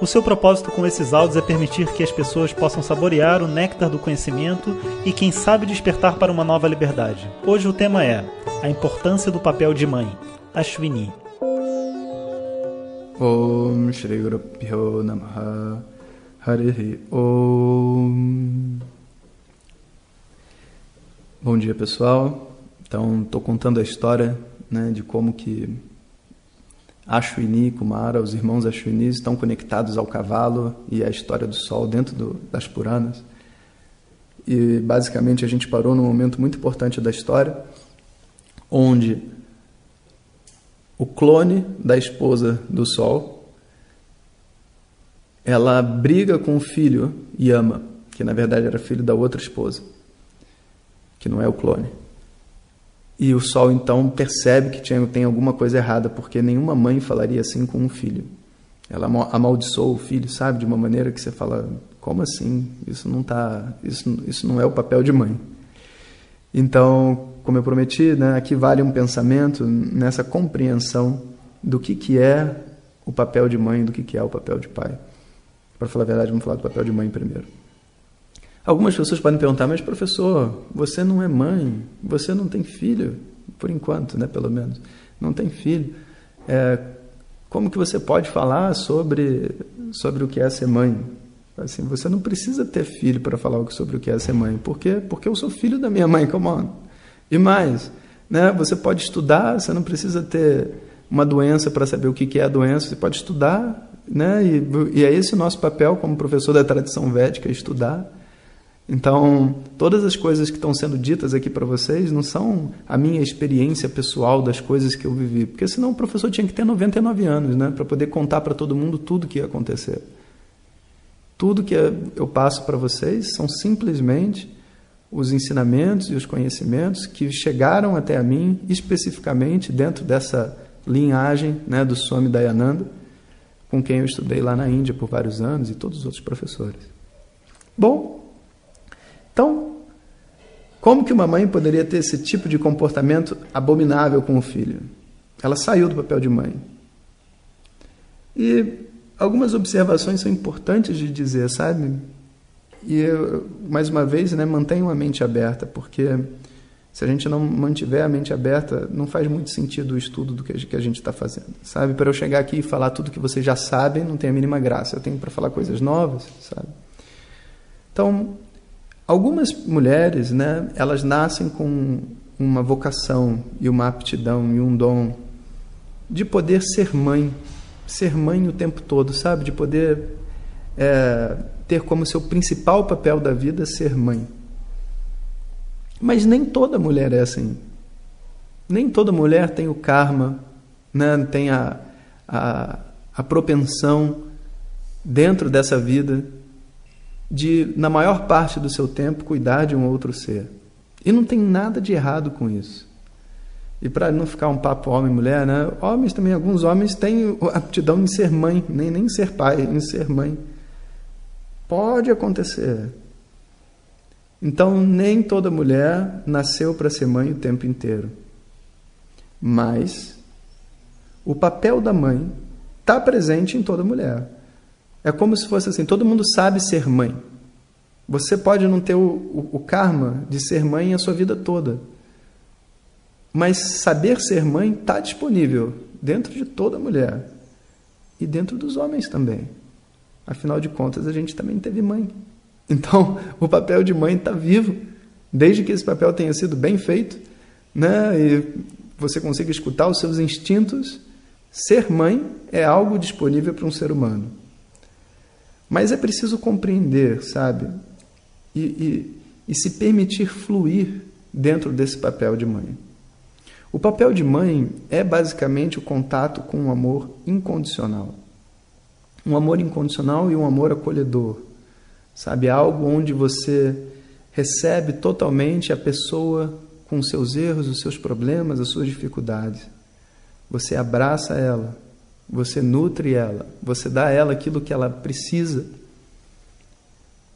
O seu propósito com esses áudios é permitir que as pessoas possam saborear o néctar do conhecimento e, quem sabe, despertar para uma nova liberdade. Hoje o tema é a importância do papel de mãe, Ashwini. Om Shri Namaha Harihi Om Bom dia pessoal, então estou contando a história né, de como que Ashwini Kumara, os irmãos Ashwini, estão conectados ao cavalo e à história do sol dentro do, das Puranas. E basicamente a gente parou num momento muito importante da história, onde o clone da esposa do sol, ela briga com o filho Yama, que na verdade era filho da outra esposa, que não é o clone. E o Sol então percebe que tinha, tem alguma coisa errada, porque nenhuma mãe falaria assim com um filho. Ela amaldiçoou o filho, sabe, de uma maneira que você fala, como assim? Isso não tá, isso, isso não é o papel de mãe. Então, como eu prometi, né, aqui vale um pensamento nessa compreensão do que que é o papel de mãe, do que que é o papel de pai. Para falar a verdade, vamos falar do papel de mãe primeiro. Algumas pessoas podem perguntar, mas professor, você não é mãe, você não tem filho, por enquanto, né, pelo menos, não tem filho. É, como que você pode falar sobre, sobre o que é ser mãe? Assim, você não precisa ter filho para falar sobre o que é ser mãe. Por quê? Porque eu sou filho da minha mãe, come on. E mais, né, você pode estudar, você não precisa ter uma doença para saber o que é a doença, você pode estudar, né, e, e é esse o nosso papel como professor da tradição védica, estudar. Então, todas as coisas que estão sendo ditas aqui para vocês não são a minha experiência pessoal das coisas que eu vivi, porque senão o professor tinha que ter 99 anos, né, para poder contar para todo mundo tudo que ia acontecer. Tudo que eu passo para vocês são simplesmente os ensinamentos e os conhecimentos que chegaram até a mim especificamente dentro dessa linhagem, né, do Swami Dayananda, com quem eu estudei lá na Índia por vários anos e todos os outros professores. Bom, então, como que uma mãe poderia ter esse tipo de comportamento abominável com o filho? Ela saiu do papel de mãe. E algumas observações são importantes de dizer, sabe? E eu, mais uma vez, né, mantenham a mente aberta, porque se a gente não mantiver a mente aberta, não faz muito sentido o estudo do que a gente está fazendo, sabe? Para eu chegar aqui e falar tudo que vocês já sabem, não tem a mínima graça. Eu tenho para falar coisas novas, sabe? Então, Algumas mulheres, né, elas nascem com uma vocação e uma aptidão e um dom de poder ser mãe, ser mãe o tempo todo, sabe? De poder é, ter como seu principal papel da vida ser mãe. Mas nem toda mulher é assim. Nem toda mulher tem o karma, né? tem a, a, a propensão dentro dessa vida de, na maior parte do seu tempo, cuidar de um outro ser. E não tem nada de errado com isso. E para não ficar um papo homem-mulher, né? Homens também, alguns homens têm aptidão em ser mãe, nem, nem ser pai, em ser mãe. Pode acontecer. Então, nem toda mulher nasceu para ser mãe o tempo inteiro. Mas o papel da mãe está presente em toda mulher. É como se fosse assim: todo mundo sabe ser mãe. Você pode não ter o, o, o karma de ser mãe a sua vida toda. Mas saber ser mãe está disponível dentro de toda mulher e dentro dos homens também. Afinal de contas, a gente também teve mãe. Então, o papel de mãe está vivo, desde que esse papel tenha sido bem feito, né? E você consiga escutar os seus instintos. Ser mãe é algo disponível para um ser humano. Mas é preciso compreender, sabe? E, e, e se permitir fluir dentro desse papel de mãe. O papel de mãe é basicamente o contato com um amor incondicional. Um amor incondicional e um amor acolhedor. Sabe? Algo onde você recebe totalmente a pessoa com seus erros, os seus problemas, as suas dificuldades. Você abraça ela, você nutre ela, você dá a ela aquilo que ela precisa,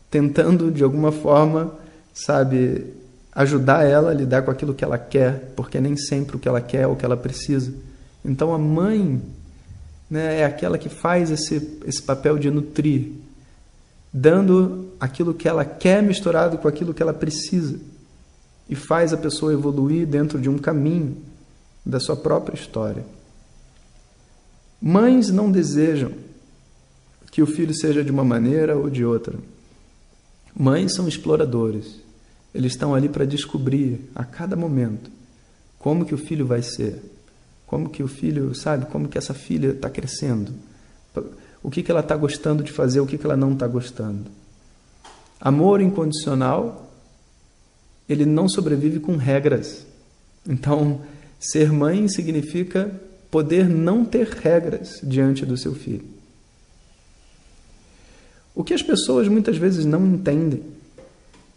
tentando de alguma forma, sabe, ajudar ela a lidar com aquilo que ela quer, porque nem sempre o que ela quer é o que ela precisa. Então a mãe né, é aquela que faz esse, esse papel de nutrir, dando aquilo que ela quer misturado com aquilo que ela precisa e faz a pessoa evoluir dentro de um caminho da sua própria história. Mães não desejam que o filho seja de uma maneira ou de outra. Mães são exploradores. Eles estão ali para descobrir a cada momento como que o filho vai ser, como que o filho, sabe, como que essa filha está crescendo, o que, que ela está gostando de fazer, o que, que ela não está gostando. Amor incondicional, ele não sobrevive com regras. Então, ser mãe significa poder não ter regras diante do seu filho. O que as pessoas muitas vezes não entendem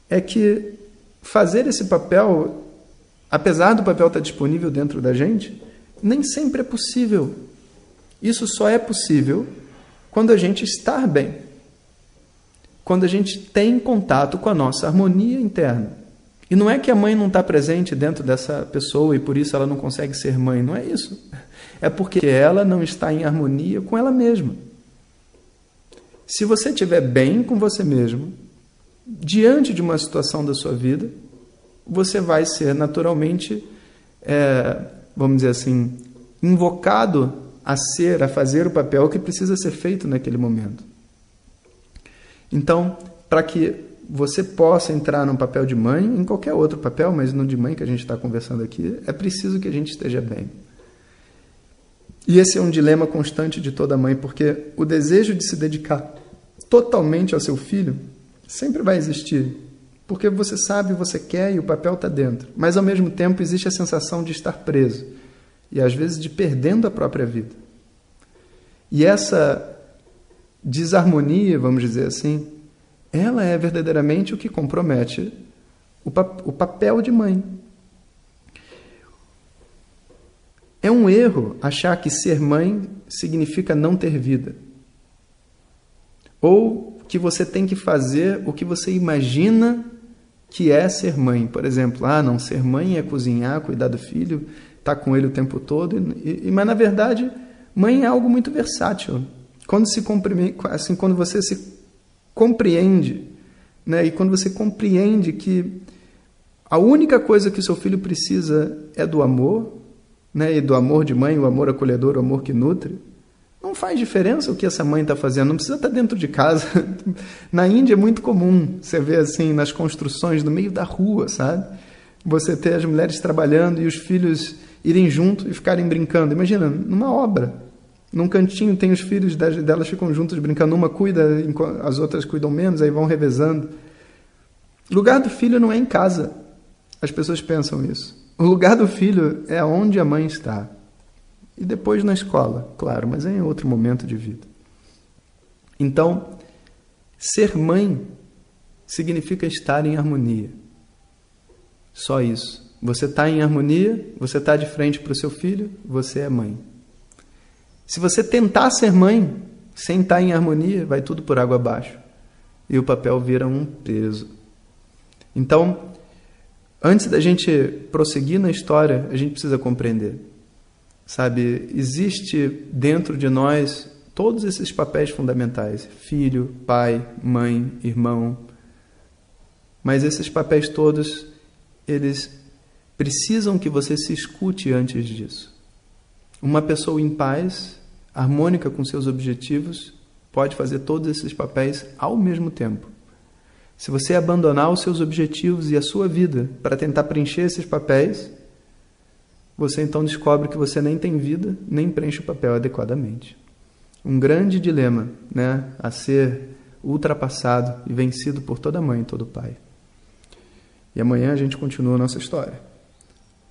é que fazer esse papel, apesar do papel estar disponível dentro da gente, nem sempre é possível. Isso só é possível quando a gente está bem. Quando a gente tem contato com a nossa harmonia interna. E não é que a mãe não está presente dentro dessa pessoa e por isso ela não consegue ser mãe, não é isso. É porque ela não está em harmonia com ela mesma. Se você estiver bem com você mesmo, diante de uma situação da sua vida, você vai ser naturalmente, é, vamos dizer assim, invocado a ser, a fazer o papel que precisa ser feito naquele momento. Então, para que você possa entrar num papel de mãe, em qualquer outro papel, mas no de mãe que a gente está conversando aqui, é preciso que a gente esteja bem. E esse é um dilema constante de toda mãe, porque o desejo de se dedicar totalmente ao seu filho sempre vai existir. Porque você sabe, você quer e o papel está dentro. Mas ao mesmo tempo existe a sensação de estar preso e às vezes de perdendo a própria vida. E essa desarmonia, vamos dizer assim, ela é verdadeiramente o que compromete o, pap o papel de mãe. É um erro achar que ser mãe significa não ter vida. Ou que você tem que fazer o que você imagina que é ser mãe. Por exemplo, ah, não, ser mãe é cozinhar, cuidar do filho, estar tá com ele o tempo todo. E, e, mas, na verdade, mãe é algo muito versátil. Quando, se assim, quando você se compreende, né, e quando você compreende que a única coisa que seu filho precisa é do amor, né, e do amor de mãe, o amor acolhedor, o amor que nutre, não faz diferença o que essa mãe está fazendo, não precisa estar tá dentro de casa. Na Índia é muito comum você ver assim nas construções no meio da rua, sabe? Você ter as mulheres trabalhando e os filhos irem junto e ficarem brincando. Imagina, numa obra. Num cantinho tem os filhos delas ficam juntos brincando, uma cuida, as outras cuidam menos, aí vão revezando. O lugar do filho não é em casa. As pessoas pensam isso. O lugar do filho é onde a mãe está. E depois na escola, claro, mas é em outro momento de vida. Então, ser mãe significa estar em harmonia. Só isso. Você está em harmonia, você está de frente para o seu filho, você é mãe. Se você tentar ser mãe sem estar em harmonia, vai tudo por água abaixo. E o papel vira um peso. Então, antes da gente prosseguir na história, a gente precisa compreender Sabe, existe dentro de nós todos esses papéis fundamentais: filho, pai, mãe, irmão. Mas esses papéis todos, eles precisam que você se escute antes disso. Uma pessoa em paz, harmônica com seus objetivos, pode fazer todos esses papéis ao mesmo tempo. Se você abandonar os seus objetivos e a sua vida para tentar preencher esses papéis, você então descobre que você nem tem vida, nem preenche o papel adequadamente. Um grande dilema né, a ser ultrapassado e vencido por toda mãe e todo pai. E amanhã a gente continua a nossa história.